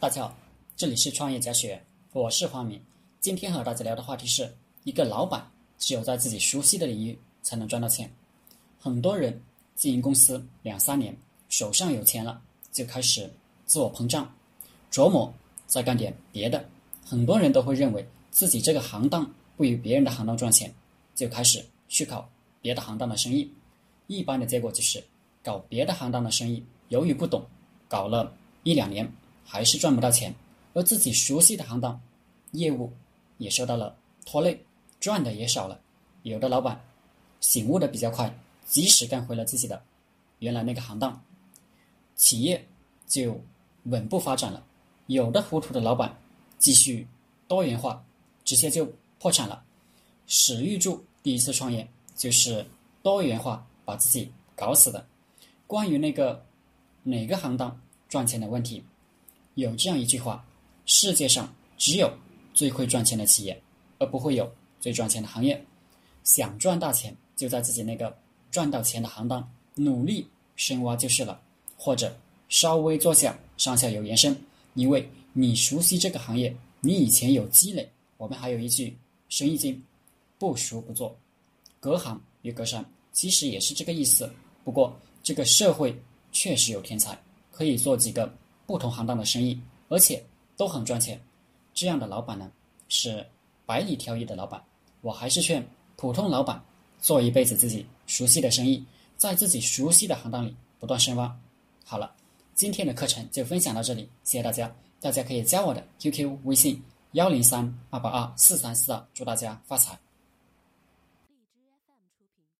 大家好，这里是创业家学，我是黄明。今天和大家聊的话题是一个老板只有在自己熟悉的领域才能赚到钱。很多人经营公司两三年，手上有钱了，就开始自我膨胀，琢磨再干点别的。很多人都会认为自己这个行当不与别人的行当赚钱，就开始去搞别的行当的生意。一般的结果就是搞别的行当的生意，由于不懂，搞了一两年。还是赚不到钱，而自己熟悉的行当，业务也受到了拖累，赚的也少了。有的老板醒悟的比较快，及时干回了自己的原来那个行当，企业就稳步发展了。有的糊涂的老板继续多元化，直接就破产了。史玉柱第一次创业就是多元化把自己搞死的。关于那个哪个行当赚钱的问题。有这样一句话：世界上只有最会赚钱的企业，而不会有最赚钱的行业。想赚大钱，就在自己那个赚到钱的行当努力深挖就是了，或者稍微做下上下游延伸，因为你熟悉这个行业，你以前有积累。我们还有一句生意经：不熟不做，隔行如隔山，其实也是这个意思。不过这个社会确实有天才，可以做几个。不同行当的生意，而且都很赚钱，这样的老板呢是百里挑一的老板。我还是劝普通老板做一辈子自己熟悉的生意，在自己熟悉的行当里不断深挖。好了，今天的课程就分享到这里，谢谢大家。大家可以加我的 QQ 微信幺零三二八二四三四二，祝大家发财。